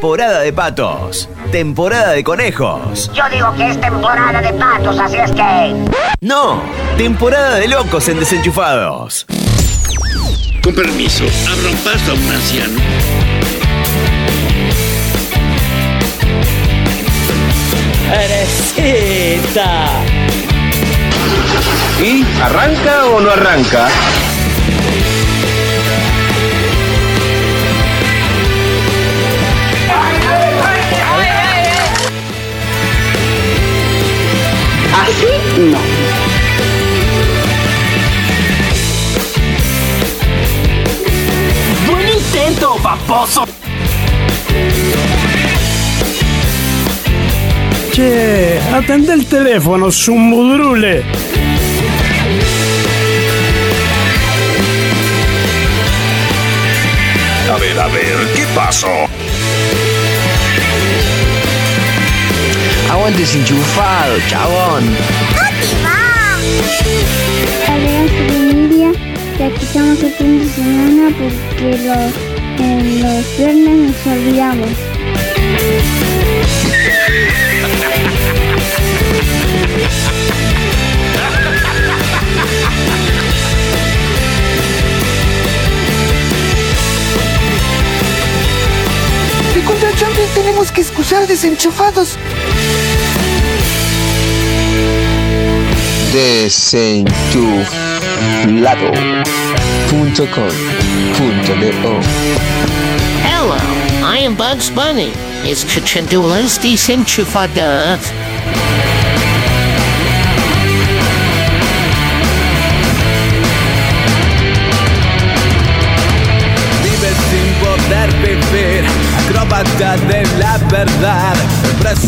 temporada de patos, temporada de conejos. Yo digo que es temporada de patos, así es que... No, temporada de locos en desenchufados. Con permiso, abra un paso a un anciano. ¡Eresita! ¿Y arranca o no arranca? Así no. ¡Buen intento, paposo! Che, atende el teléfono, zumbudrule. A ver, a ver, ¿qué pasó? Aguante desenchufado, chabón. Agregan familia que escuchamos el fin de semana porque los, en los viernes nos olvidamos. estar desenchufados. Desenchuflado.com.do Hello, I am Bugs Bunny. Is Chinchadula's Desenchufados acróbata de la verdad.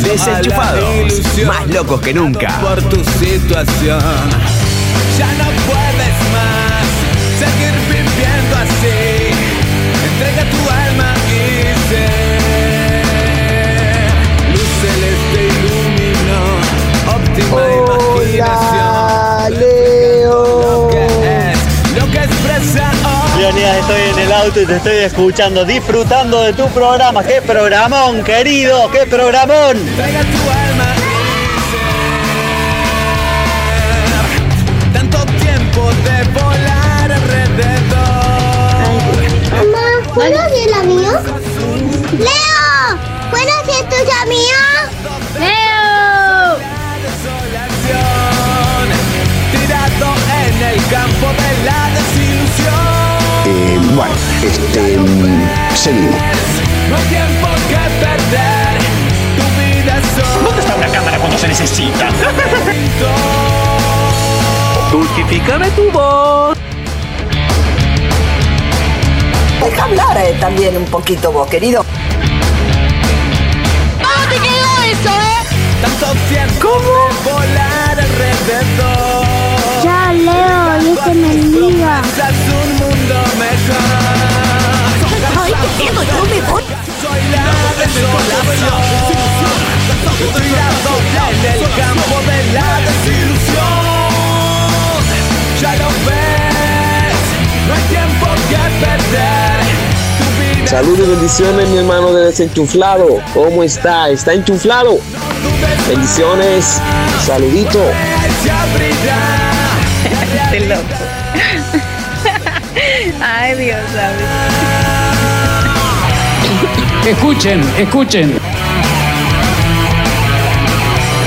Desenchufados, más locos que nunca. Por tu situación, ya no puedes más estoy en el auto y te estoy escuchando, disfrutando de tu programa. ¡Qué programón, querido! ¡Qué programón! Traiga tu alma y ser. Tanto tiempo de volar alrededor. Mamá, ¿puedo ser la mía? ¡Leo! Bueno, este. seguimos. No hay tiempo que perder. Tu vida es solo ¿Dónde está una cámara cuando se necesita? Justificame tu voz. Deja hablar eh, también un poquito vos, querido. tanto tiempo de volar alrededor. Leo, y me diga. Promesas un mundo mejor. Ay, qué miedo, yo me voy. Soy la desolación. Tirado en el campo de la desilusión. Ya lo ves, no hay tiempo que perder. Tu vida Salud y bendiciones, mi hermano de desenchuflado. ¿Cómo está? ¿Está enchuflado? Bendiciones. Saludito. Loco. Ay, Dios, ¿sabes? Escuchen, escuchen.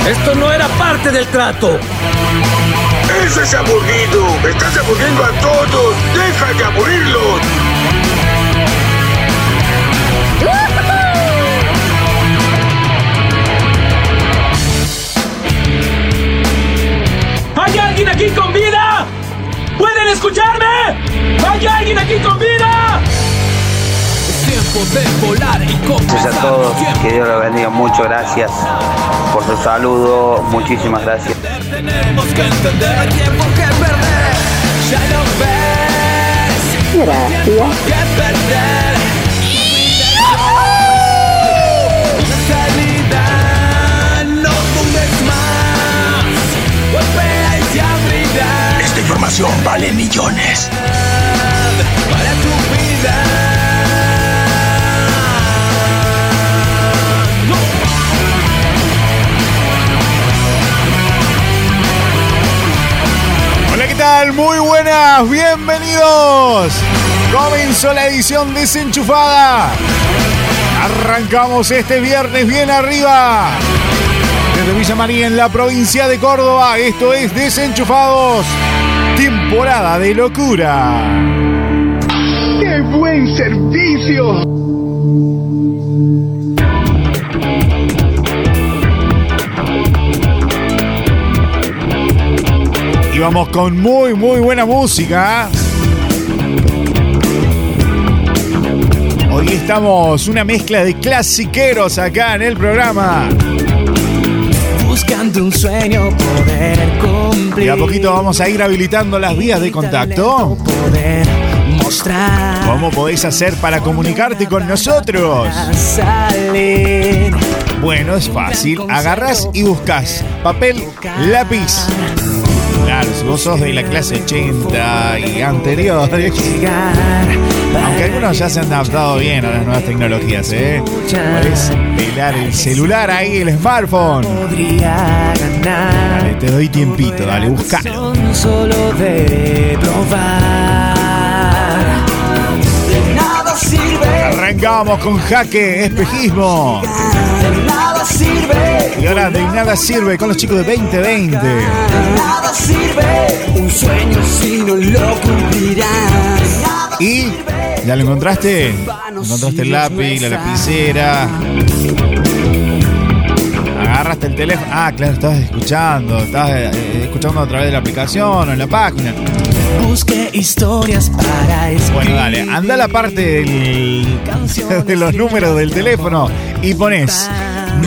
Esto no era parte del trato. ¡Eso es aburrido! ¡Estás aburriendo a todos! ¡Deja de aburrirlos! Escucharme? ¿Hay alguien aquí con vida? Es tiempo de volar y Gracias a todos, que Dios los bendiga, muchas gracias por su saludo, muchísimas gracias. Tenemos vale millones. Para tu vida. Muy buenas, bienvenidos. Comenzó la edición desenchufada. Arrancamos este viernes bien arriba. Desde Villa María en la provincia de Córdoba, esto es Desenchufados. Temporada de locura. ¡Qué buen servicio! Y vamos con muy, muy buena música. Hoy estamos una mezcla de clasiqueros acá en el programa. Buscando un sueño poder cumplir. Y a poquito vamos a ir habilitando las vías de contacto. Poder mostrar. ¿Cómo podéis hacer para comunicarte con nosotros? Bueno, es fácil. Agarras y buscas papel, lápiz. Vos sos de la clase 80 y anteriores. Aunque algunos ya se han adaptado bien a las nuevas tecnologías, ¿eh? Podés pelar el celular ahí, el smartphone. Dale, te doy tiempito, dale, buscalo. Solo de probar. De nada sirve. Arrancamos con jaque, espejismo. Y ahora de nada sirve con los chicos de 2020. De nada sirve. Un sueño si no lo cumplirás. ¿Y? ¿Ya lo encontraste? ¿Encontraste el lápiz, la lapicera? Agarraste el teléfono. Ah, claro, estabas escuchando. Estabas eh, escuchando a través de la aplicación o en la página. Busque historias para. Bueno, dale, anda a la parte del- de los números del teléfono y pones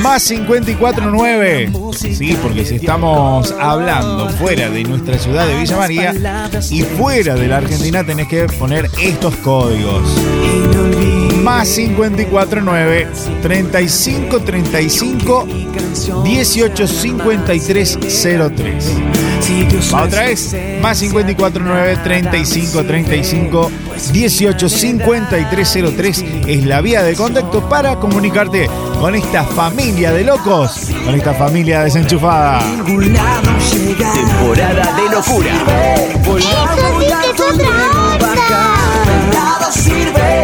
más 549. Sí, porque si estamos hablando fuera de nuestra ciudad de Villa María y fuera de la Argentina tenés que poner estos códigos. Más 549 35 35 18 53 03. Va otra vez, más 549 35 35 18 53 03 es la vía de contacto para comunicarte con esta familia de locos, con esta familia desenchufada. Temporada de locura. Nada sirve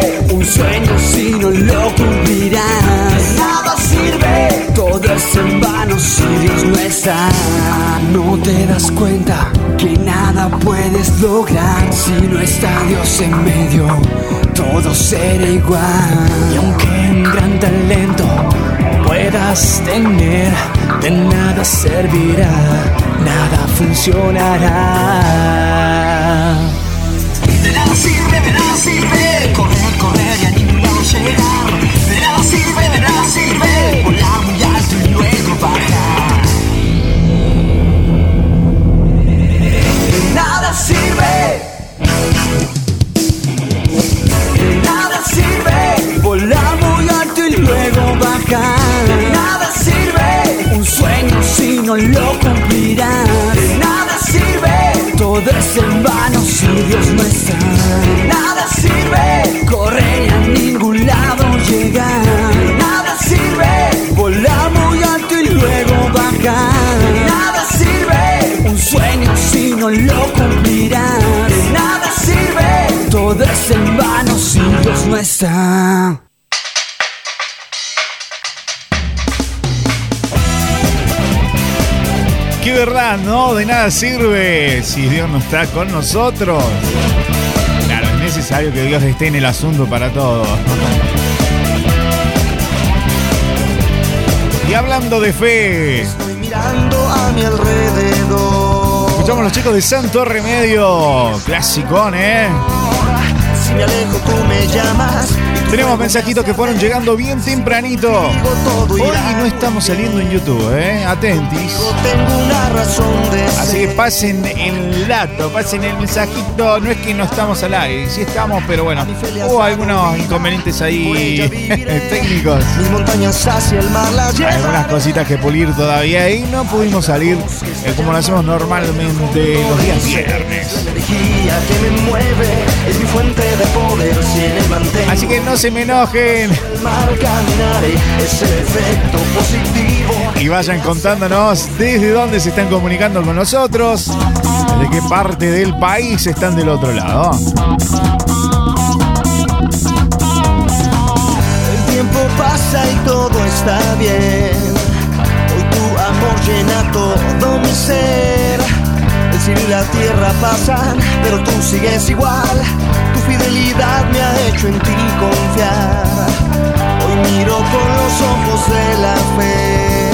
sueño si no lo cumplirás. Nada sirve, todo es en vano si Dios no está. No te das cuenta que nada puedes lograr si no está Dios en medio. Todo será igual. Y aunque un gran talento puedas tener, de nada servirá, nada funcionará. De nada sirve, de nada sirve Todo es en vano si Dios no está. Nada sirve Correr y a ningún lado llegar. Nada sirve Volar muy alto y luego bajar. Nada sirve Un sueño si no lo cumplirás. Nada sirve Todo es en vano si Dios no está verdad, ¿no? De nada sirve si Dios no está con nosotros. Claro, es necesario que Dios esté en el asunto para todo. Y hablando de fe, Mirando a mi alrededor. escuchamos a los chicos de Santo Remedio. Clasicón, ¿eh? Si me alejo, tú me llamas. Tenemos mensajitos que fueron llegando bien tempranito. Hoy no estamos saliendo en YouTube, ¿eh? Atentis. Así que pasen el dato, pasen el mensajito. No es que no estamos al aire, sí estamos, pero bueno, hubo algunos inconvenientes ahí técnicos. Hay algunas cositas que pulir todavía y no pudimos salir eh, como lo hacemos normalmente los días viernes. Así que no se me enojen y vayan contándonos desde dónde se están comunicando con nosotros. ¿De qué parte del país están del otro lado? El tiempo pasa y todo está bien. Hoy tu amor llena todo mi ser. El cielo y la tierra pasan, pero tú sigues igual. Fidelidad me ha hecho en ti confiar. Hoy miro con los ojos de la fe.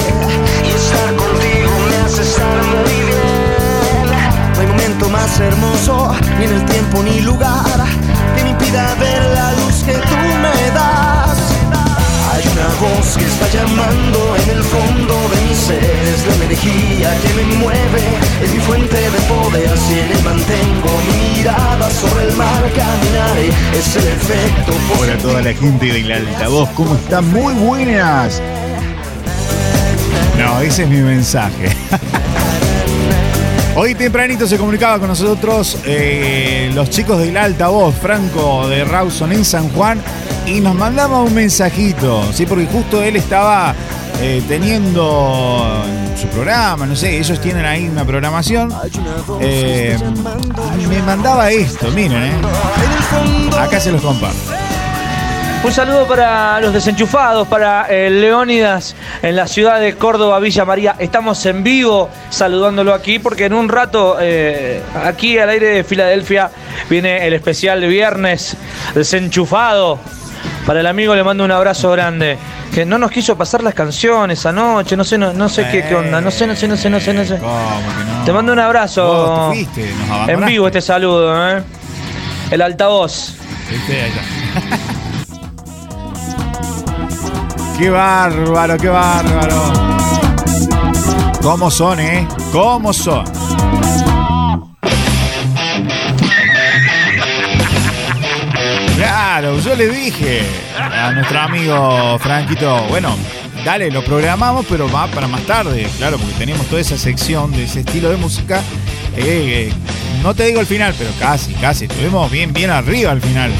Y estar contigo me hace estar muy bien. No hay momento más hermoso, ni en el tiempo ni lugar, que me impida ver la luz que tú me das. Una voz que está llamando en el fondo de mi ser, es la energía que me mueve, es mi fuente de poder, en él mantengo mi mirada sobre el mar, caminaré, es el efecto Hola a toda la gente del altavoz, ¿cómo están? Muy buenas. No, ese es mi mensaje. Hoy tempranito se comunicaba con nosotros eh, los chicos del altavoz, Franco de Rawson en San Juan, y nos mandaba un mensajito, ¿sí? Porque justo él estaba eh, teniendo su programa, no sé, ellos tienen ahí una programación. Eh, me mandaba esto, miren, ¿eh? Acá se los comparto. Un saludo para los desenchufados, para eh, Leónidas en la ciudad de Córdoba, Villa María. Estamos en vivo saludándolo aquí porque en un rato aquí al aire de Filadelfia viene el especial de viernes desenchufado. Para el amigo le mando un abrazo grande. Que no nos quiso pasar las canciones anoche, no sé, no, no sé qué, qué onda, no sé, no sé, no sé, no sé, no sé. Te mando un abrazo. Te fuiste, nos en vivo este saludo, ¿eh? El altavoz. ¿Viste? Ahí está. Qué bárbaro, qué bárbaro. ¿Cómo son, eh? ¿Cómo son? Claro, yo le dije a nuestro amigo Franquito, bueno, dale, lo programamos, pero va para más tarde, claro, porque teníamos toda esa sección de ese estilo de música. eh, eh, no te digo el final, pero casi, casi, estuvimos bien, bien arriba al final.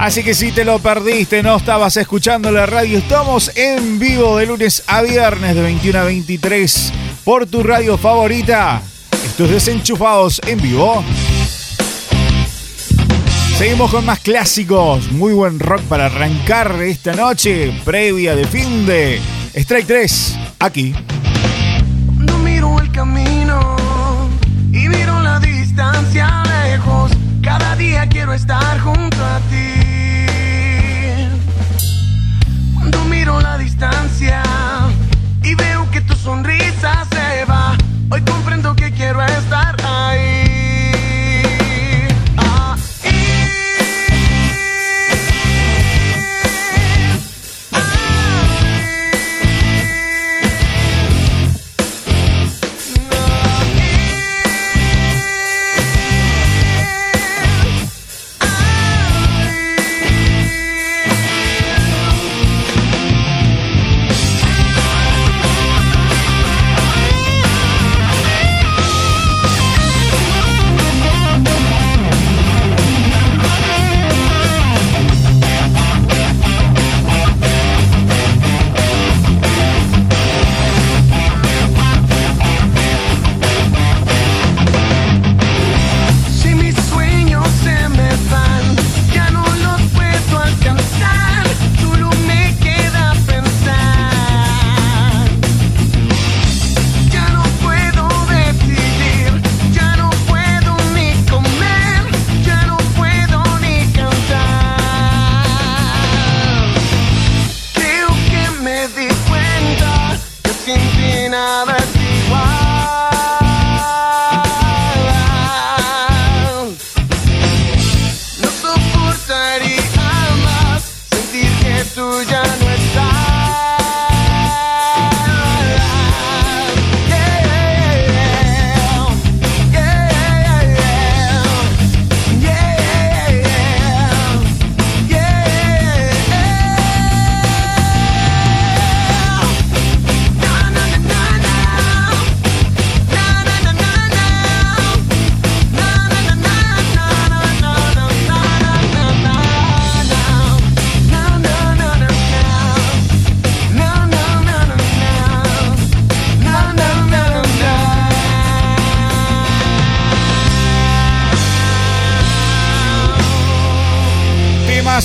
Así que si te lo perdiste, no estabas escuchando la radio, estamos en vivo de lunes a viernes de 21 a 23 por tu radio favorita. Estos desenchufados en vivo. Seguimos con más clásicos, muy buen rock para arrancar esta noche, previa de fin de Strike 3, aquí. Cuando miro el camino y miro la distancia lejos, cada día quiero estar junto a ti. Cuando miro la distancia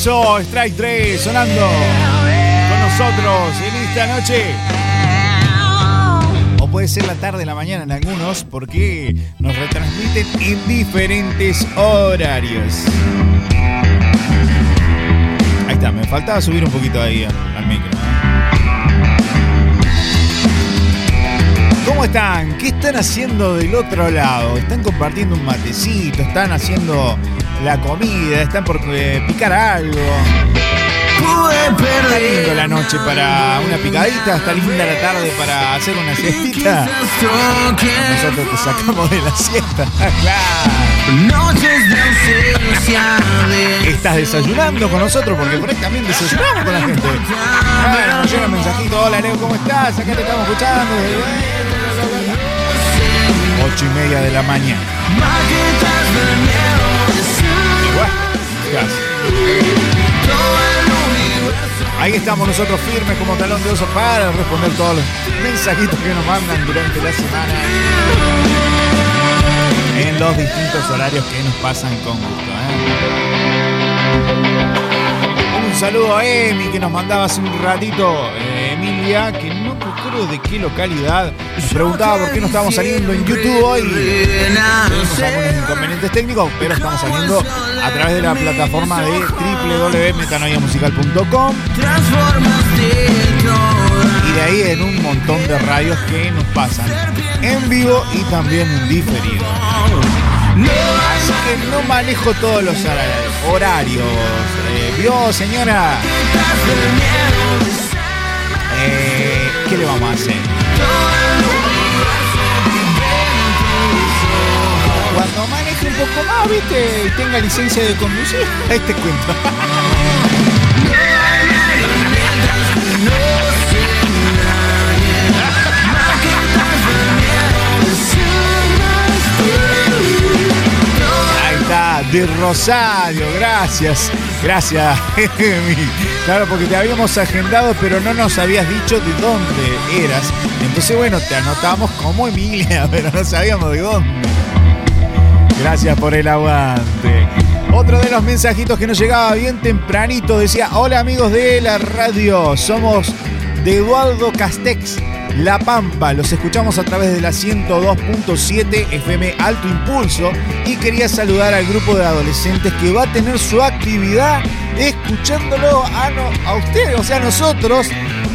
Strike 3, sonando con nosotros en esta noche. O puede ser la tarde, la mañana en algunos, porque nos retransmiten en diferentes horarios. Ahí está, me faltaba subir un poquito ahí al, micro. ¿Cómo están? ¿Qué están haciendo del otro lado? ¿Están compartiendo un matecito? ¿Están haciendo la comida? ¿Están por eh, picar algo? Está lindo la noche para una picadita, está linda la tarde para hacer una siestita. Nosotros te sacamos de la siesta, claro. Estás desayunando con nosotros porque por ahí también desayunamos con la gente. Bueno, nos llega un mensajito, hola Leo, ¿cómo estás? Acá te estamos escuchando. Ocho y media de la mañana. Ahí estamos nosotros firmes como talón de oso para responder todos los mensajitos que nos mandan durante la semana en los distintos horarios que nos pasan con gusto. ¿eh? Saludo a Emi que nos mandaba hace un ratito, eh, Emilia, que no recuerdo de qué localidad. Nos preguntaba por qué no estábamos saliendo en YouTube hoy. Tuvimos algunos inconvenientes técnicos, pero estamos saliendo a través de la plataforma de www.metanoiamusical.com y de ahí en un montón de radios que nos pasan en vivo y también en diferido. Así que no manejo todos los horarios. Eh, ¿Vio, señora? Eh, ¿Qué le vamos a hacer? Cuando maneje un poco más, viste, tenga licencia de conducir, ahí te cuento. De Rosario, gracias, gracias. Claro, porque te habíamos agendado, pero no nos habías dicho de dónde eras. Entonces, bueno, te anotamos como Emilia, pero no sabíamos de dónde. Gracias por el aguante. Otro de los mensajitos que nos llegaba bien tempranito decía, hola amigos de la radio, somos de Eduardo Castex, La Pampa, los escuchamos a través de la 102.7 FM Alto Impulso y quería saludar al grupo de adolescentes que va a tener su actividad escuchándolo a, ustedes, o sea, a nosotros,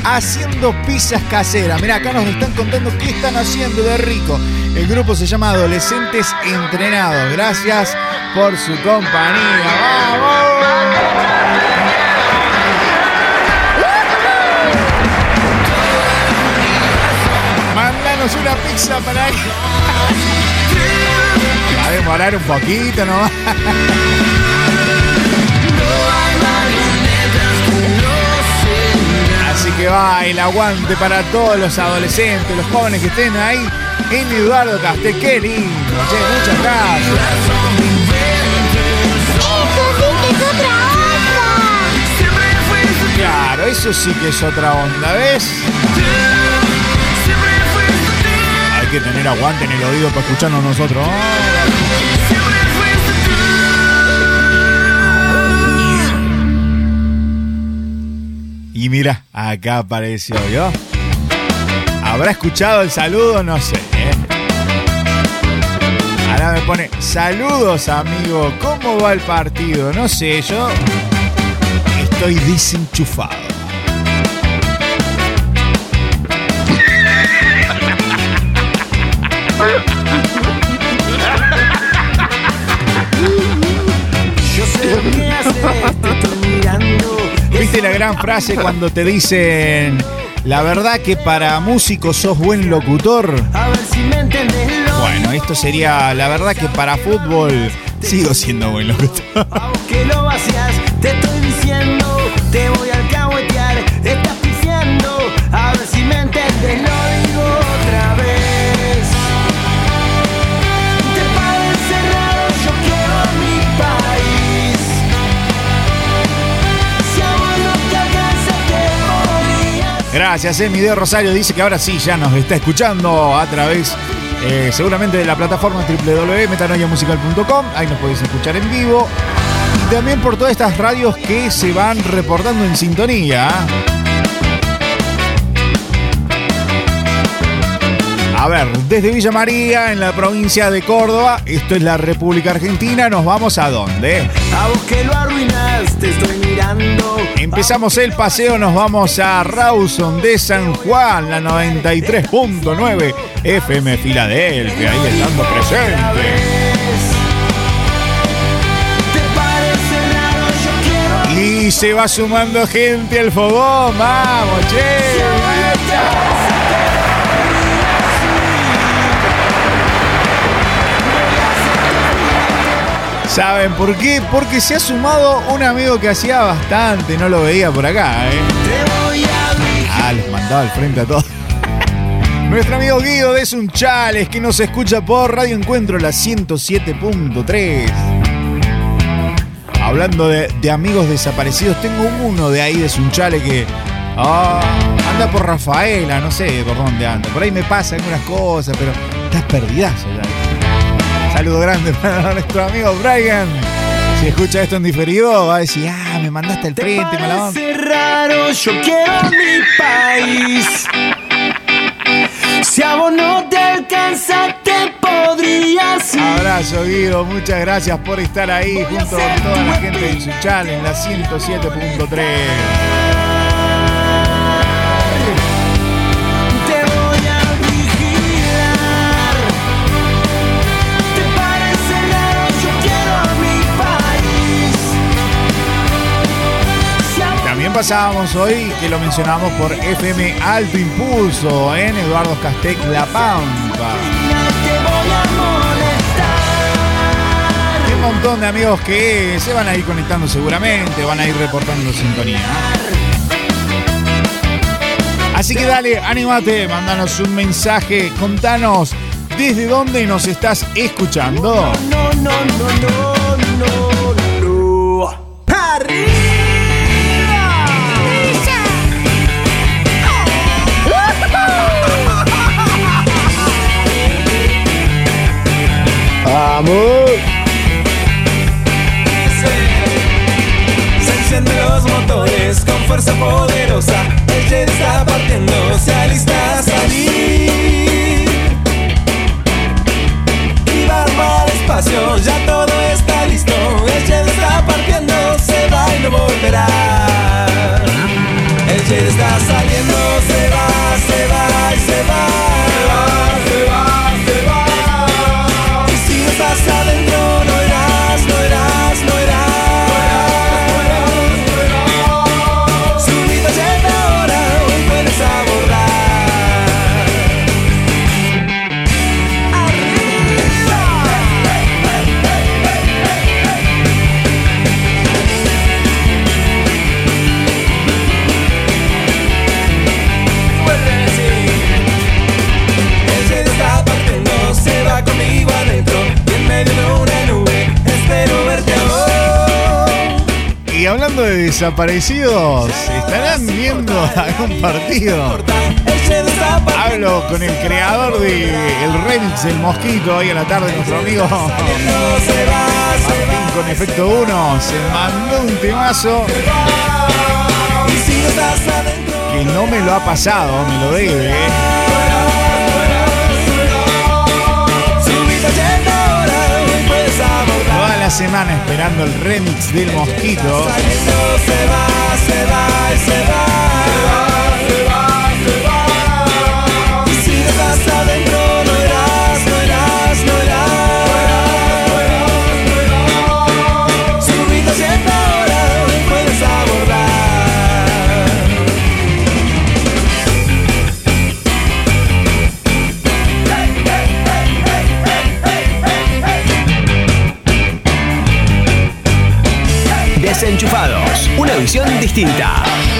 haciendo pizzas caseras. Mirá, acá nos están contando qué están haciendo de rico. El grupo se llama Adolescentes Entrenados. Gracias por su compañía. ¡Vamos! Una pizza para ahí. Va a demorar un poquito, ¿no? Así que va el aguante para todos los adolescentes, los jóvenes que estén ahí en Eduardo Castel. Qué lindo, che, muchas gracias. Claro, eso sí que es otra onda, ¿ves? Que tener aguante en el oído para escucharnos nosotros. Y mira, acá apareció yo. ¿Habrá escuchado el saludo? No sé. ¿eh? Ahora me pone, saludos amigo, ¿cómo va el partido? No sé, yo estoy desenchufado. ¿Viste la gran frase cuando te dicen, la verdad que para músicos sos buen locutor? Bueno, esto sería, la verdad que para fútbol sigo siendo buen locutor. Gracias, Emi de Rosario. Dice que ahora sí ya nos está escuchando a través, eh, seguramente, de la plataforma www.metanoiamusical.com. Ahí nos podéis escuchar en vivo. también por todas estas radios que se van reportando en sintonía. A ver, desde Villa María, en la provincia de Córdoba, esto es la República Argentina, nos vamos a dónde? A vos que lo arruinaste, estoy mirando. Empezamos el paseo, nos vamos a Rawson de San Juan, la 93.9 FM Filadelfia, ahí estando presente. Y se va sumando gente al fogón, vamos, che. ¿Saben por qué? Porque se ha sumado un amigo que hacía bastante, no lo veía por acá, ¿eh? Ah, les mandaba al frente a todos. Nuestro amigo Guido de Sunchales, que nos escucha por Radio Encuentro, la 107.3. Hablando de, amigos desaparecidos, tengo uno de ahí de Sunchales que ah, anda por Rafaela, no sé por dónde anda. Por ahí me pasa algunas cosas, pero estás perdidazo ya. Saludo grande para nuestro amigo Brian. Si escucha esto en diferido, va a decir, ah, me mandaste al frente, mala onda. Parece raro, yo quiero mi país. Si a vos no te alcanza, te podrías ir. Abrazo, Guido. Muchas gracias por estar ahí junto con toda la gente de Suchal en la 107.3. pasábamos hoy, que lo mencionamos por FM Alto Impulso en Eduardo Castec La Pampa. un montón de amigos que se van a ir conectando seguramente, van a ir reportando sintonía. Así que dale, anímate, mándanos un mensaje, contanos desde dónde nos estás escuchando. No, no, no, no, no, no. ¡Vamos! Se encienden los motores con fuerza poderosa. El jet está partiendo, se alista a salir. Y va al espacio, ya todo está listo. El jet está partiendo, se va y no volverá. El jet está saliendo, se va, se va y se va. Desaparecidos, ¿estarán viendo algún partido? El Hablo con el creador del el remix del Mosquito hoy a la tarde, nuestro amigo con efecto 1. Se mandó un temazo que no me lo ha pasado, me lo debe. Semana esperando el remix del Mosquito. Se va, se va se va. Visión distinta.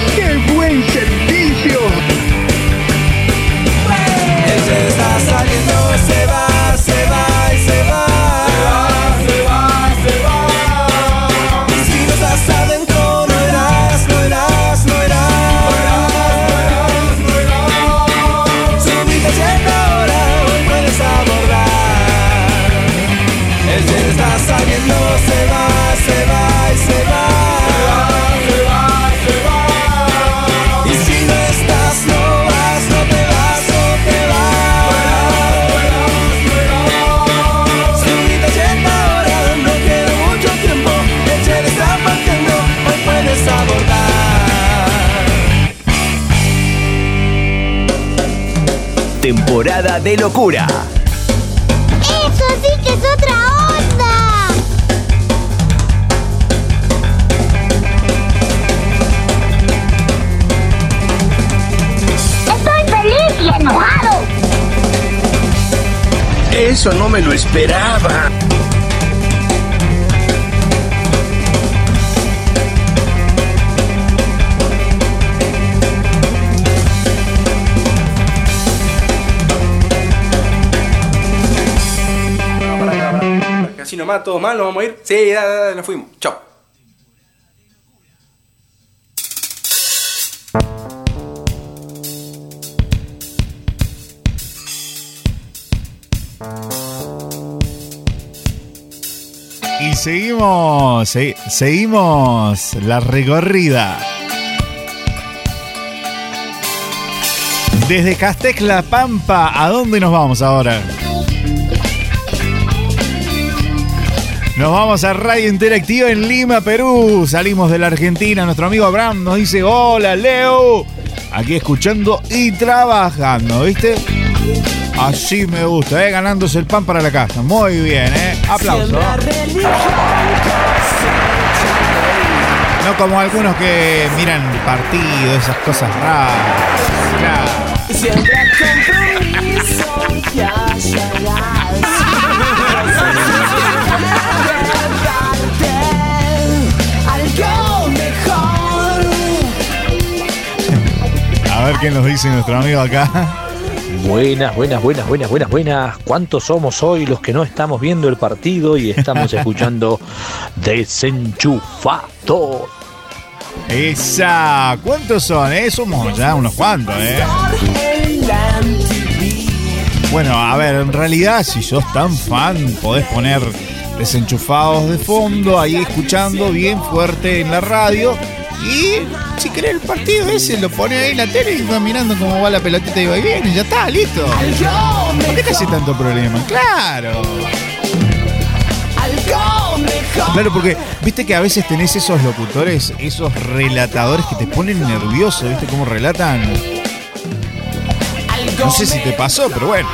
Temporada de locura. ¡Eso sí que es otra onda! Estoy feliz y enojado. Eso no me lo esperaba. Nomás, todo mal, nos vamos a ir. Sí, ya, ya, ya, nos fuimos. Chao. Y seguimos, se- seguimos la recorrida. Desde Castec La Pampa, ¿a dónde nos vamos ahora? Nos vamos a Radio Interactiva en Lima, Perú. Salimos de la Argentina. Nuestro amigo Abraham nos dice: Hola, Leo. Aquí escuchando y trabajando, ¿viste? Así me gusta, ¿eh? Ganándose el pan para la casa. Muy bien, ¿eh? Aplauso. No como algunos que miran partidos, esas cosas raras. Claro. A ver qué nos dice nuestro amigo acá. Buenas, buenas, buenas, buenas, buenas, buenas. ¿Cuántos somos hoy los que no estamos viendo el partido y estamos escuchando Desenchufado? Esa, ¿cuántos son? Eh? Somos ya unos cuantos, ¿eh? Bueno, a ver, en realidad, si sos tan fan, podés poner desenchufados de fondo, ahí escuchando bien fuerte en la radio. Y si querés el partido ese, lo pones ahí en la tele y vas mirando cómo va la pelotita y va y viene, y ya está, listo. ¿Por qué te hace tanto problema? Claro. Claro, porque viste que a veces tenés esos locutores, esos relatadores que te ponen nervioso, ¿viste cómo relatan? No sé si te pasó, pero bueno.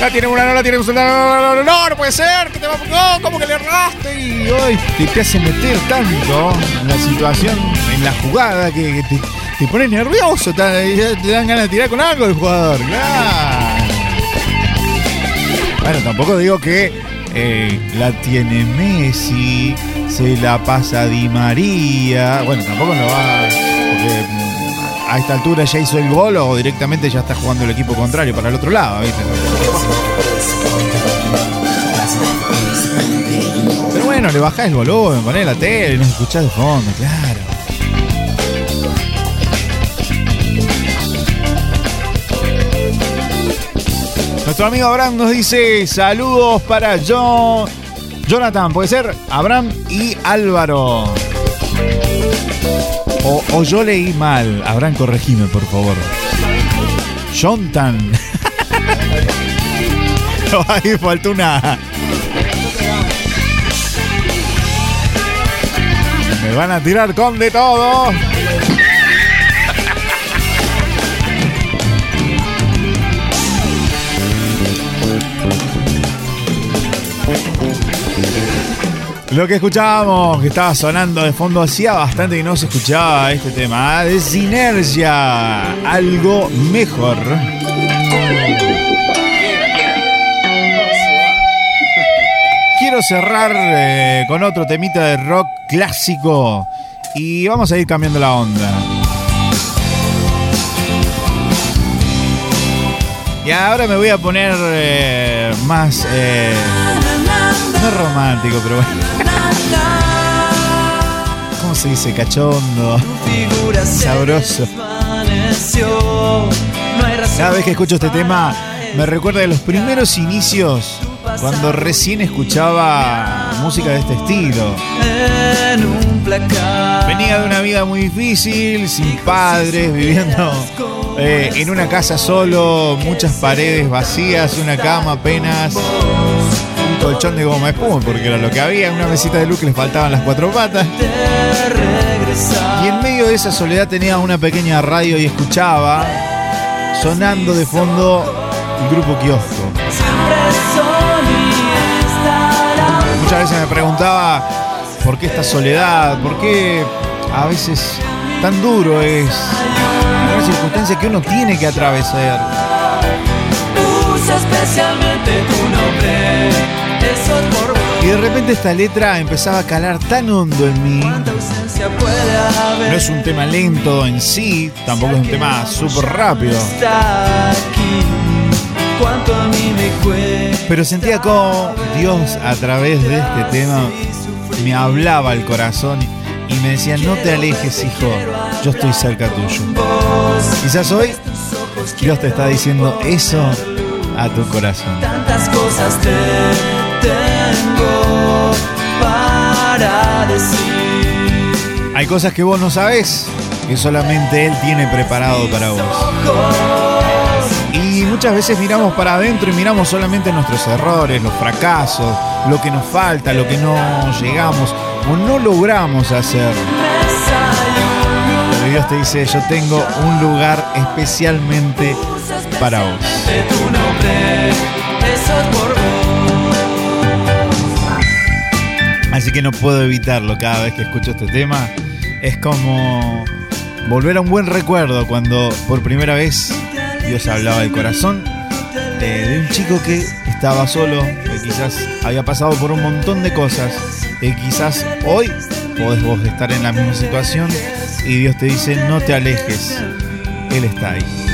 La tiene una, no la tiene una, no, no, no, no, puede ser, que te va, no, ¿cómo que le erraste? Y hoy te, te hace meter tanto en la situación, en la jugada, que, que te, te pones nervioso, te, te dan ganas de tirar con algo el jugador, claro. Bueno, tampoco digo que eh, la tiene Messi, se la pasa Di María. Bueno, tampoco lo va. Porque a esta altura ya hizo el gol o directamente ya está jugando el equipo contrario para el otro lado. Pero bueno, le bajás el volumen, ponés la tele, nos escuchás de fondo, claro. Nuestro amigo Abraham nos dice saludos para John, Jonathan, puede ser Abraham y Álvaro. O, yo leí mal. Abraham, corregime, por favor. Jonathan. No, ahí faltó una. Me van a tirar con de todo. Lo que escuchábamos, que estaba sonando de fondo, hacía bastante que no se escuchaba este tema. De Sinergia, algo mejor. Quiero cerrar eh, con otro temita de rock clásico y vamos a ir cambiando la onda. Y ahora me voy a poner eh, más... eh, no romántico, pero bueno. ¿Cómo se dice? Cachondo. Sabroso. Cada vez que escucho este tema me recuerda de los primeros inicios cuando recién escuchaba música de este estilo. Venía de una vida muy difícil, sin padres, viviendo eh, en una casa solo, muchas paredes vacías, una cama apenas, colchón de goma espuma, porque era lo que había, una mesita de luz que les faltaban las cuatro patas. Y en medio de esa soledad tenía una pequeña radio y escuchaba sonando de fondo el grupo Kiosco. Muchas veces me preguntaba por qué esta soledad, por qué a veces tan duro es una circunstancia que uno tiene que atravesar. Usa especialmente tu nombre. Y de repente esta letra empezaba a calar tan hondo en mí. No es un tema lento en sí, tampoco es un tema súper rápido. Pero sentía como Dios a través de este tema me hablaba al corazón y me decía, no te alejes hijo, yo estoy cerca tuyo. Quizás hoy Dios te está diciendo eso a tu corazón. Tantas cosas tengo para decir. Hay cosas que vos no sabés, que solamente Él tiene preparado para vos. Y muchas veces miramos para adentro y miramos solamente nuestros errores, los fracasos, lo que nos falta, lo que no llegamos o no logramos hacer. Pero Dios te dice, yo tengo un lugar especialmente para vos. Así que no puedo evitarlo cada vez que escucho este tema. Es como volver a un buen recuerdo cuando por primera vez Dios hablaba del corazón eh, de un chico que estaba solo, que quizás había pasado por un montón de cosas, que quizás hoy podés vos estar en la misma situación y Dios te dice no te alejes, Él está ahí.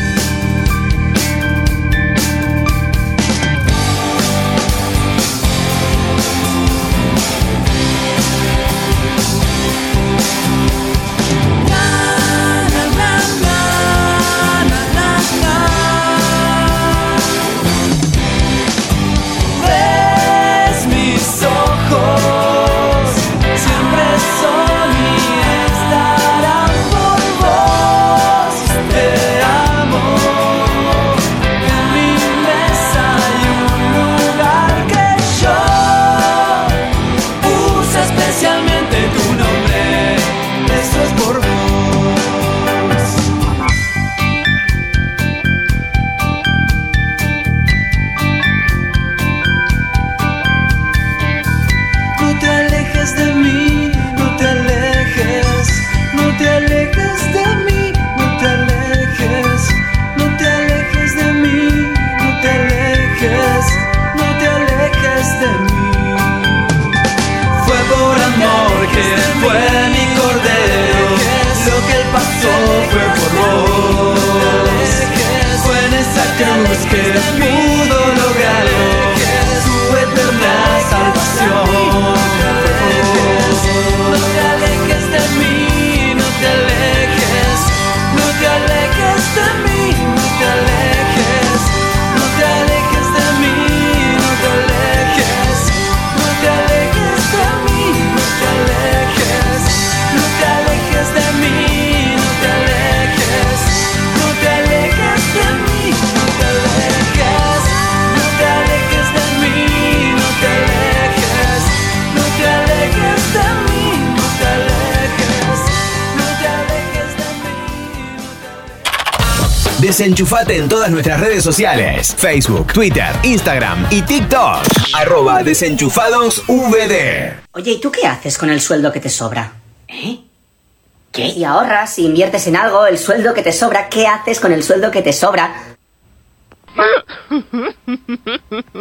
Desenchufate en todas nuestras redes sociales: Facebook, Twitter, Instagram y TikTok. Arroba desenchufados VD. Oye, ¿y tú qué haces con el sueldo que te sobra? ¿Eh? ¿Qué? Si ahorras, si inviertes en algo, el sueldo que te sobra, ¿qué haces con el sueldo que te sobra?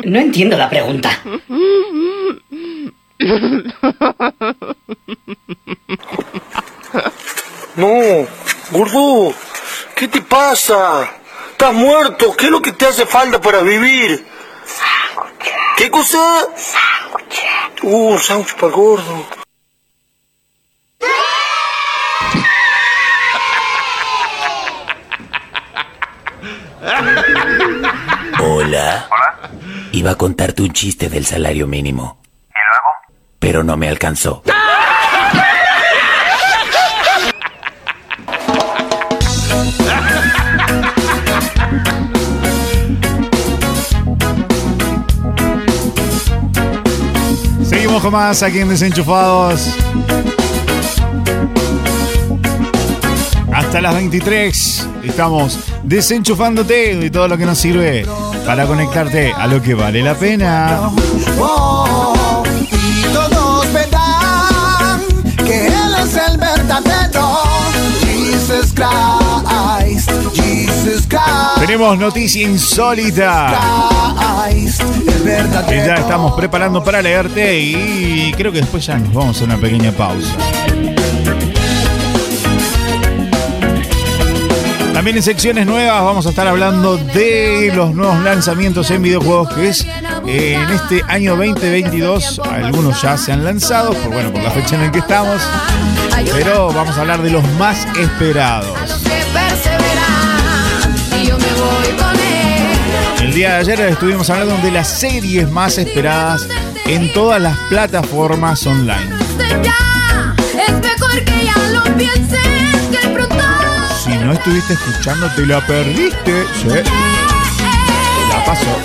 No entiendo la pregunta. No, gordo, ¿qué te pasa? ¿Estás muerto? ¿Qué es lo que te hace falta para vivir? ¿Qué cosa? Uh, un sándwich para gordo. Hola. Iba a contarte un chiste del salario mínimo. ¿Y luego? Pero no me alcanzó. Seguimos con más aquí en Desenchufados. Hasta las 23 estamos desenchufándote de todo lo que nos sirve para conectarte a lo que vale la pena. Y todos verán que Él es el verdadero Jesus Christ. Tenemos noticia insólita que ya estamos preparando para leerte y creo que después ya nos vamos a una pequeña pausa. También en secciones nuevas vamos a estar hablando de los nuevos lanzamientos en videojuegos que es eh, en este año 2022. Algunos ya se han lanzado, por bueno, por la fecha en la que estamos. Pero vamos a hablar de los más esperados. El día de ayer estuvimos hablando de las series más esperadas en todas las plataformas online. Si no estuviste escuchando, te la perdiste. Sí. Te la pasó.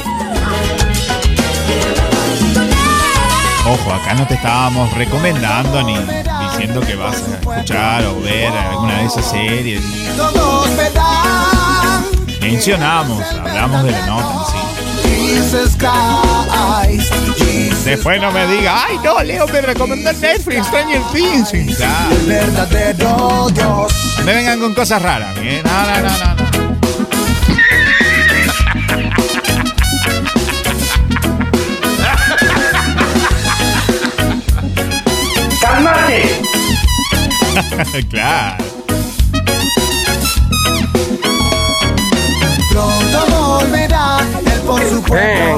Ojo, acá no te estábamos recomendando ni diciendo que vas a escuchar o ver alguna de esas series. Todos Mencionamos, hablamos de la nota en sí. Jesus Christ, Jesus Después no me diga, ay no, Leo me recomendó Netflix, Stranger Things. Sí, claro. el verdadero Dios. No me vengan con cosas raras, ¿eh? No, no, no, no, no. ¡Calmate! claro. Por su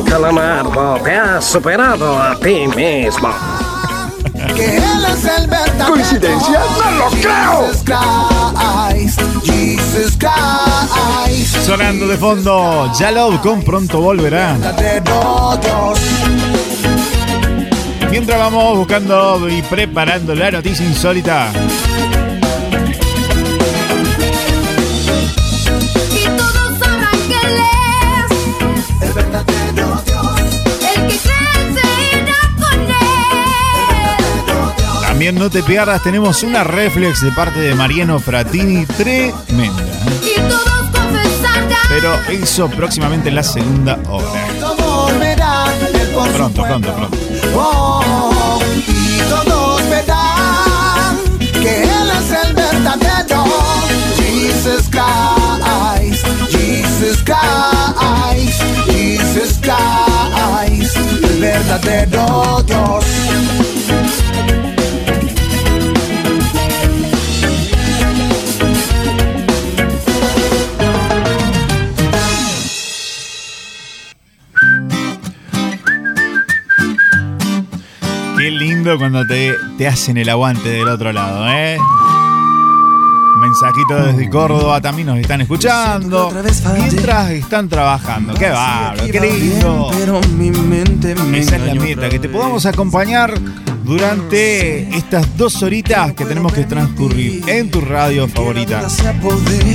Calamardo, te has superado a ti mismo. que él es el verdadero ¿Coincidencia? ¡No lo creo! Jesus Christ, Jesus Christ, Sonando de fondo, Jalov con pronto volverá. Mientras vamos buscando y preparando la noticia insólita. No te pierdas, tenemos una reflex de parte de Mariano Fratini tremenda. Pero eso próximamente en la segunda hora. Pronto pronto, pronto. Oh, y todos verán que Él es el verdadero Jesus Christ, Jesus Christ, Jesus Christ, el verdadero Dios. Lindo cuando te, te hacen el aguante del otro lado, ¿eh? Mensajito desde Córdoba también nos están escuchando. Mientras están trabajando. Qué bárbaro, qué lindo. Esa es la meta, que te podamos acompañar durante estas dos horitas que tenemos que transcurrir en tu radio favorita.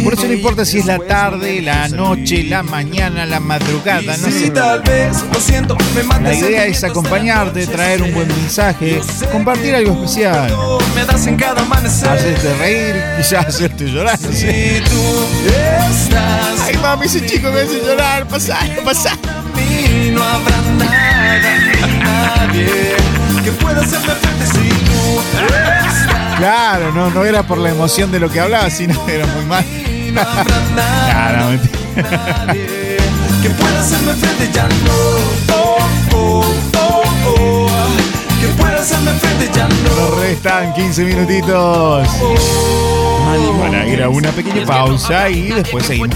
Por eso no importa si es la tarde, la noche, la mañana, la madrugada, no sé. La idea es acompañarte, traer un buen mensaje, compartir algo especial, hacerte reír, quizás hacerte llorar. no sé. Ay, mami, ese chico me hace llorar, pasá, pasá. no habrá nada nadie que pueda hacerme frente si tú estás. Claro, no, no era por la emoción de lo que hablaba, sino era muy mal. Claro, mentira. que pueda hacerme frente ya no. Oh, oh, oh. Que pueda hacerme frente ya no. Nos restan 15 minutitos. Para ir a una pequeña pausa y después seguimos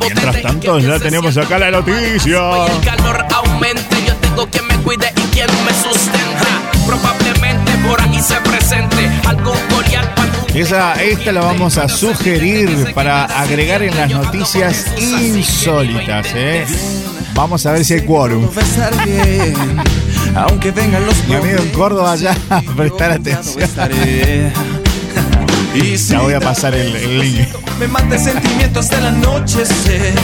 Mientras tanto, ya tenemos acá la noticia. el calor aumente, yo tengo quien me cuide y quien me sustenta. Probablemente por aquí se presente algo coreano. Esa, esta la vamos a sugerir para agregar en las noticias insólitas, ¿eh? Vamos a ver si hay quórum. estar bien, aunque vengan los Mi amigo en Córdoba ya, a prestar atención. Y si Ya voy a pasar el, el link. me mata el sentimiento hasta el anochecer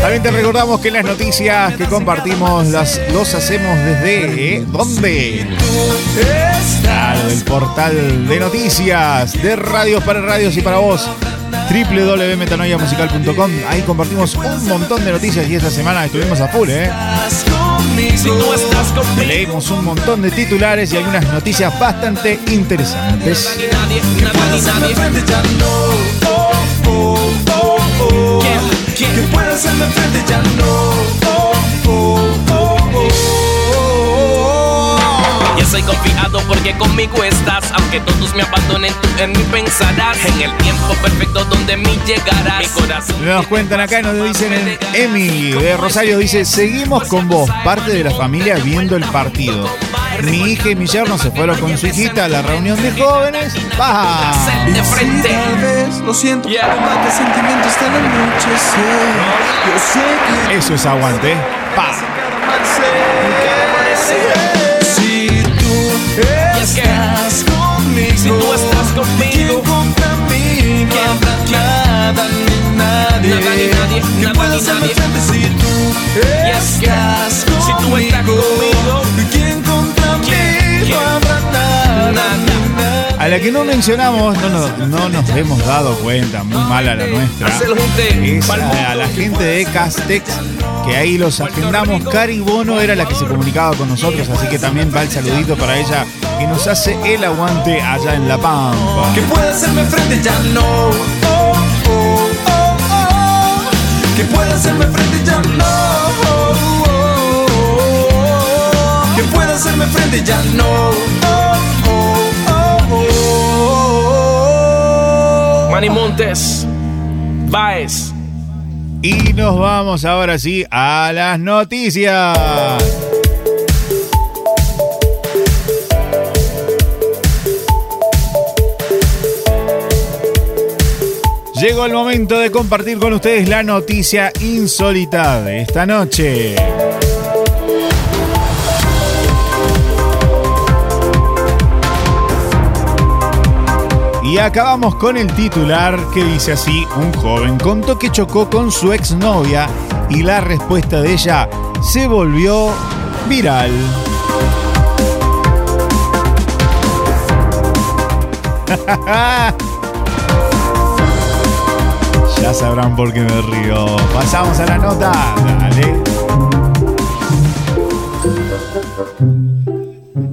También te recordamos que las noticias que compartimos las, los hacemos desde ¿eh? ¿dónde? Claro, el portal de noticias de radios para radios y para vos www.metanoiamusical.com Ahí compartimos un montón de noticias y esta semana estuvimos a full, ¿eh? Leímos un montón de titulares y algunas noticias bastante interesantes. Que pueda hacerme frente ya no. Oh, oh, soy confiado porque conmigo estás Aunque todos me abandonen, tú en mí pensarás En el tiempo perfecto donde mí llegarás Mi corazón Nos cuentan acá, nos dicen en Emi de Rosario, dice, seguimos con vos, parte de la familia viendo el partido. Mi hija y mi yerno se fueron con su hijita a la reunión de jóvenes. ¡Baja! de frente Tal vez, lo siento, sentimientos hasta el anochecer. Yo sé que Eso es aguante. ¡Pa! Si tú estás conmigo, Si tú estás conmigo. ¿quién contra mí? No habrá nada ni nadie, Nada ni nadie, que nada pueda ni nadie. frente si tú estás conmigo. Si tú estás conmigo. ¿quién contra mí? No habrá nada, Nada. ni nadie. A la que no mencionamos, no, no, no nos hemos dado cuenta, muy mala la nuestra. Es a, a la gente de Castex, que ahí los agendamos. Cari Bono era la que se comunicaba con nosotros, así que también va el saludito para ella, que nos hace el aguante allá en La Pampa. Que pueda hacerme frente ya no. Oh, oh, oh, oh. Que pueda hacerme frente ya no. Oh, oh, oh, oh. Que pueda hacerme frente ya no. Oh, oh, oh, oh. Manny Montes Baez Y nos vamos ahora sí a las noticias. Llegó el momento de compartir con ustedes la noticia insólita de esta noche. Y acabamos con el titular que dice así, un joven contó que chocó con su exnovia y la respuesta de ella se volvió viral. ya sabrán por qué me río. Pasamos a la nota. Dale.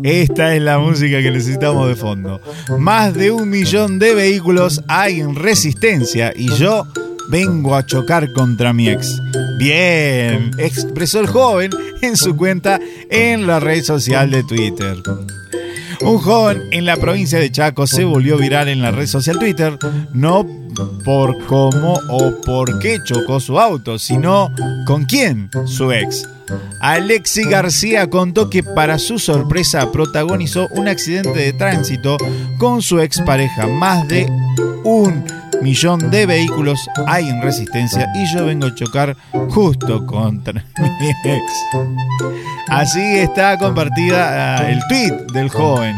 Esta es la música que necesitamos de fondo. Más de un millón de vehículos hay en resistencia y yo vengo a chocar contra mi ex. Bien, expresó el joven en su cuenta en la red social de Twitter. Un joven en la provincia de Chaco se volvió viral en la red social Twitter, no por cómo o por qué chocó su auto, sino con quién, su ex. Alexi García contó que para su sorpresa protagonizó un accidente de tránsito con su expareja. Más de un millón de vehículos hay en resistencia y yo vengo a chocar justo contra mi ex. Así está compartida ah, el tweet del joven.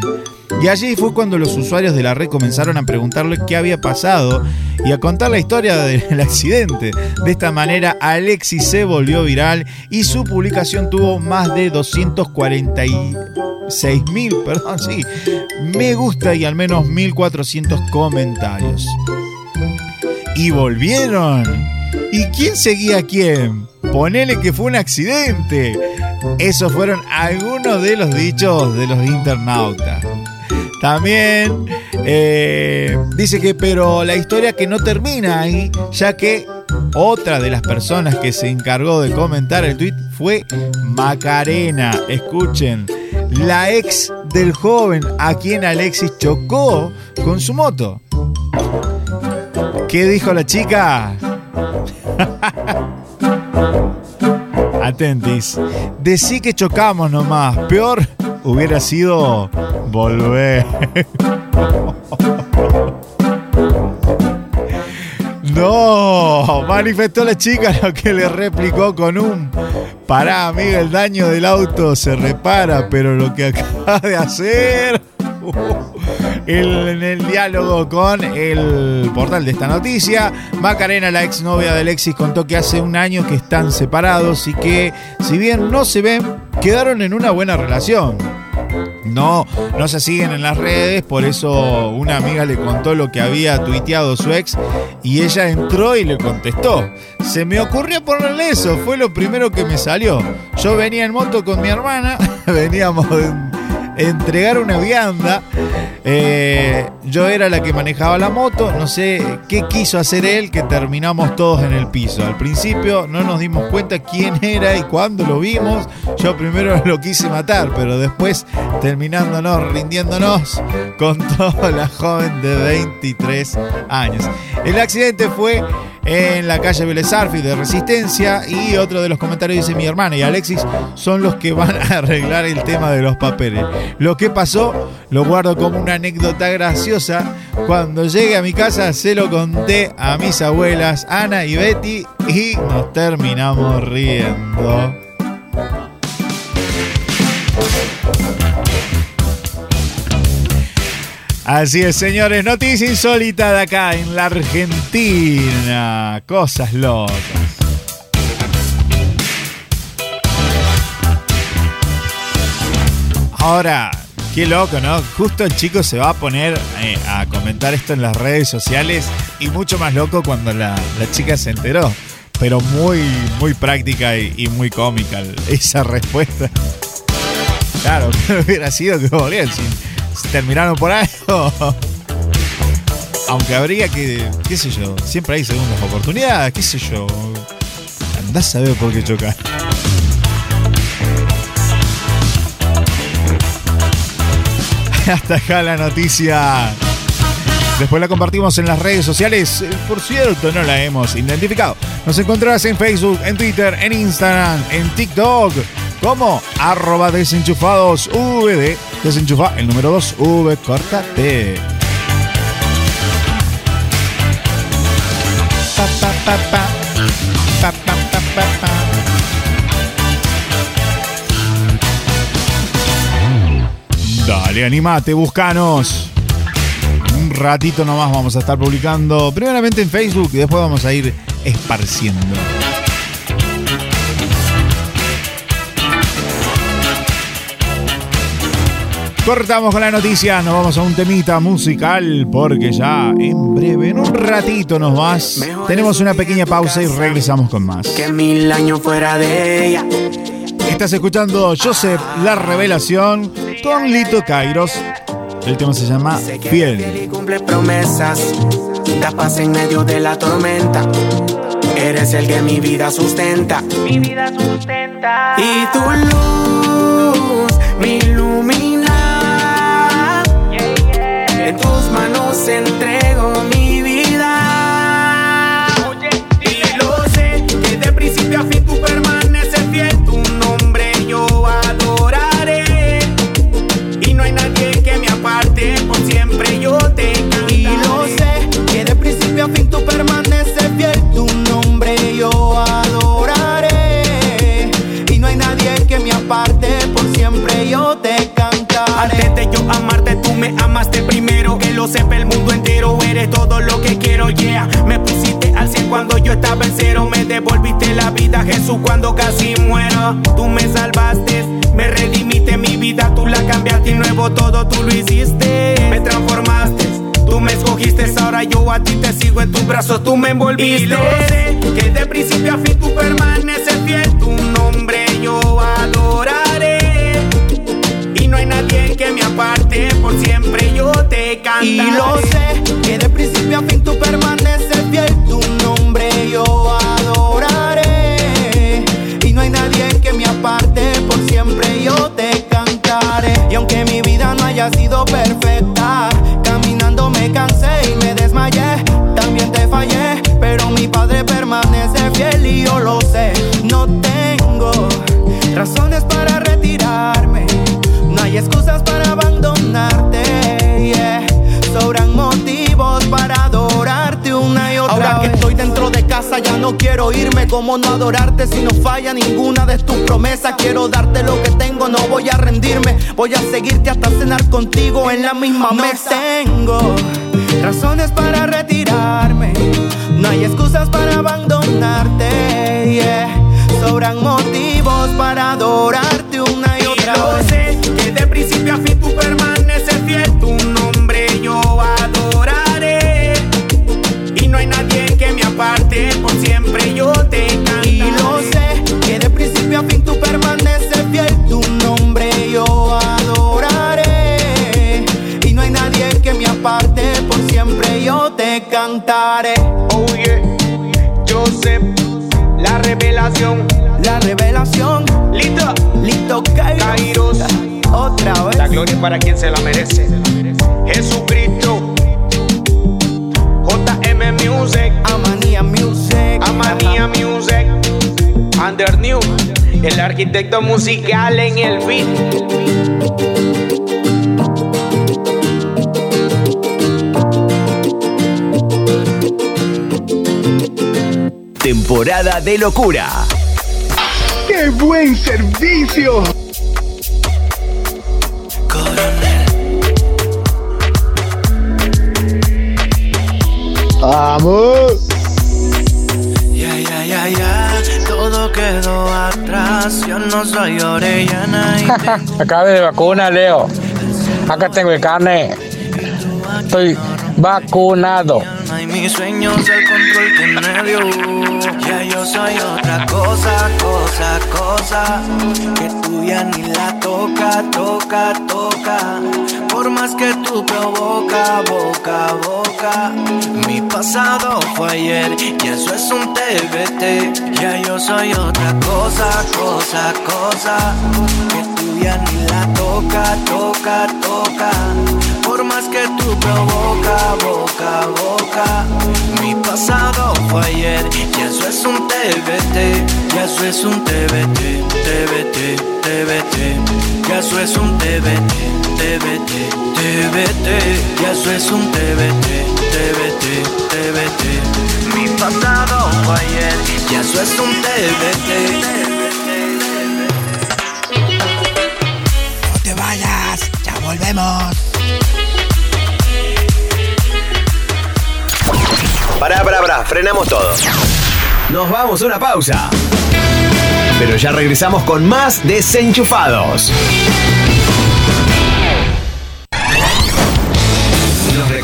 Y allí fue cuando los usuarios de la red comenzaron a preguntarle qué había pasado y a contar la historia del accidente. De esta manera, Alexis se volvió viral y su publicación tuvo más de 246 mil, perdón, sí, me gusta y al menos 1400 comentarios. Y volvieron. ¿Y quién seguía a quién? Ponele que fue un accidente. Esos fueron algunos de los dichos de los internautas. También eh, dice que, pero la historia que no termina ahí, ya que otra de las personas que se encargó de comentar el tweet fue Macarena. Escuchen, la ex del joven a quien Alexis chocó con su moto. ¿Qué dijo la chica? Atentis. Decí que chocamos nomás. Peor hubiera sido volver. No, manifestó la chica lo que le replicó con un pará, amiga, el daño del auto se repara, pero lo que acaba de hacer el- en el diálogo con el portal de esta noticia. Macarena, la exnovia de Alexis, contó que hace un año que están separados y que, si bien no se ven, quedaron en una buena relación. No, no se siguen en las redes, por eso una amiga le contó lo que había tuiteado su ex y ella entró y le contestó. Se me ocurrió ponerle eso, fue lo primero que me salió. Yo venía en moto con mi hermana, veníamos entregar una vianda. Eh, yo era la que manejaba la moto, no sé qué quiso hacer él que terminamos todos en el piso. Al principio no nos dimos cuenta quién era y cuándo lo vimos. Yo primero lo quise matar, pero después terminándonos, rindiéndonos, contó la joven de 23 años. El accidente fue en la calle Vélez Arfi de Resistencia y otro de los comentarios dice mi hermana y Alexis son los que van a arreglar el tema de los papeles. Lo que pasó lo guardo como una anécdota graciosa. Cuando llegue a mi casa se lo conté a mis abuelas Ana y Betty y nos terminamos riendo. Así es, señores, noticia insólita de acá en la Argentina. Cosas locas. Ahora, qué loco, ¿no? Justo el chico se va a poner eh, a comentar esto en las redes sociales y mucho más loco cuando la, la chica se enteró. Pero muy, muy práctica y, muy cómica esa respuesta. Claro, hubiera sido que volvían si, si terminaron por algo. Aunque habría que, qué sé yo, siempre hay segundas oportunidades, qué sé yo. Andás a ver por qué chocar. Hasta acá la noticia. Después la compartimos en las redes sociales. Eh, Por cierto, no la hemos identificado. Nos encontrarás en Facebook, en Twitter, en Instagram, en TikTok. Como arroba desenchufados VD. Desenchufa el número 2 V corta T. Dale, animate, buscanos. Un ratito nomás vamos a estar publicando, primeramente en Facebook y después vamos a ir esparciendo. Cortamos con la noticia, nos vamos a un temita musical porque ya en breve, en un ratito nos vas. Tenemos una pequeña pausa y regresamos con más. Que mil años fuera de ella. Estás escuchando Joseph La Revelación con Lito Kairos. El tema se llama Fiel. y cumple promesas. Da paz en medio de la tormenta. Eres el que mi vida sustenta. Mi vida sustenta. Y tu luz me ilumina. Manos lo sepa el mundo entero, eres todo lo que quiero, yeah. Me pusiste al 100 cuando yo estaba en cero. Me devolviste la vida, Jesús, cuando casi muero. Tú me salvaste, me redimiste mi vida. Tú la cambiaste y nuevo todo tú lo hiciste. Me transformaste. Tú me escogiste, ahora yo a ti te sigo en tus brazos, tú me envolviste. Lo sé, que de principio a fin tú permaneces fiel. Tu nombre yo adoraré. Y no hay nadie que me aparte, por siempre yo te cantaré. Y lo sé, que de principio a fin tú permaneces fiel. Tu nombre yo adoraré. Y no hay nadie que me aparte, por siempre yo te cantaré. Y aunque mi vida no haya sido perfecta, caminando me cansé y me desmayé. También te fallé, pero mi padre permanece fiel y yo lo sé. No tengo razones para retirarme hay excusas para abandonarte. Yeah. Sobran motivos para adorarte una y otra Ahora que estoy dentro de casa ya no quiero irme. Como no adorarte si no falla ninguna de tus promesas? Quiero darte lo que tengo, no voy a rendirme. Voy a seguirte hasta cenar contigo en la misma no mesa. Tengo razones para retirarme. No hay excusas para abandonarte. Sobran motivos para adorarte una y, y otra vez que de principio a fin tú permaneces fiel. Tu nombre yo adoraré. Y no hay nadie que me aparte, por siempre yo te cantaré. Y lo sé, que de principio a fin tú permaneces fiel. Tu nombre yo adoraré. Y no hay nadie que me aparte, por siempre yo te cantaré. Oh yeah, Joseph, la revelación. La revelación. Listo, listo, Kairos. Otra vez. La gloria es para quien se la merece. Jesucristo. JM Music. Amanía Music. Amanía Music. Under New. El arquitecto musical en el beat. Temporada de locura. ¡Qué buen servicio! ¡Vamos! Ya, ya, ya, ya, todo quedó atrás. Yo no soy Orellana. y Acabé de vacuna, Leo. Acá tengo el carne. Estoy vacunado. Y mis sueños el control que me dio. Ya yo soy otra cosa, cosa, cosa. Que tú ya ni la toca, toca, toca. Por más que tú provoca, boca, boca. Mi pasado fue ayer y eso es un TBT. Ya yo soy otra cosa, cosa, cosa. Que tú ya ni la toca, toca, toca. Por más que tú provoca, boca, boca. Mi pasado fue ayer y eso es un TBT. Ya eso es un TBT, TBT, TBT. Ya eso es un TBT, TBT, TBT. Ya eso es un TBT, TBT, TBT. Mi pasado fue ayer y eso es un TBT. No te vayas, ya volvemos. Pará, pará, pará, frenamos todo. Nos vamos a una pausa. Pero ya regresamos con más desenchufados.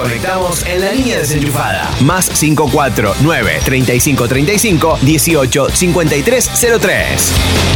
Nos reconectamos en la línea desenchufada. Más 549 3535 18 5303.